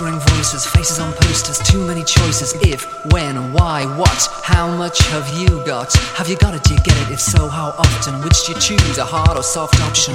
whispering voices, faces on posters, too many choices. If, when, why, what, how much have you got? Have you got it? Do you get it? If so, how often? Which do you choose, a hard or soft option?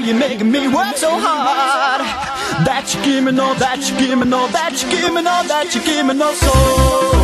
girl, you make me work so hard. That you give me no, that you give me no, that you give me no, that you give me no soul.